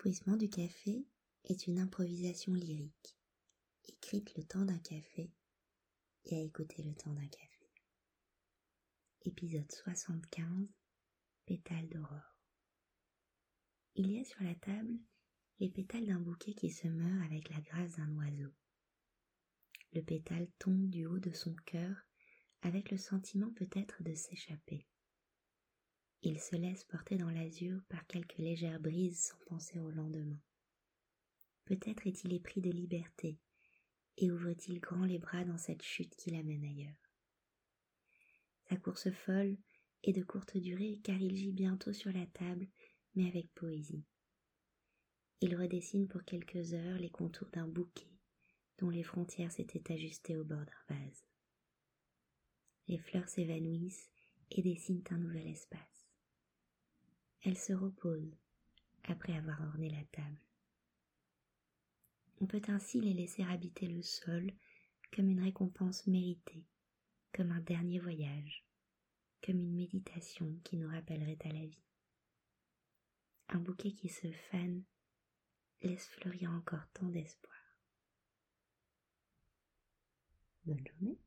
Bruissement du café est une improvisation lyrique, écrite le temps d'un café et à écouter le temps d'un café. Épisode 75 Pétales d'aurore. Il y a sur la table les pétales d'un bouquet qui se meurt avec la grâce d'un oiseau. Le pétale tombe du haut de son cœur avec le sentiment peut-être de s'échapper. Il se laisse porter dans l'azur par quelques légères brises sans penser au lendemain. Peut-être est-il épris de liberté et ouvre-t-il grand les bras dans cette chute qui l'amène ailleurs. Sa course folle est de courte durée car il gît bientôt sur la table, mais avec poésie. Il redessine pour quelques heures les contours d'un bouquet dont les frontières s'étaient ajustées au bord d'un vase. Les fleurs s'évanouissent et dessinent un nouvel espace. Elles se reposent après avoir orné la table. On peut ainsi les laisser habiter le sol comme une récompense méritée, comme un dernier voyage, comme une méditation qui nous rappellerait à la vie. Un bouquet qui se fane laisse fleurir encore tant d'espoir. Bonne journée.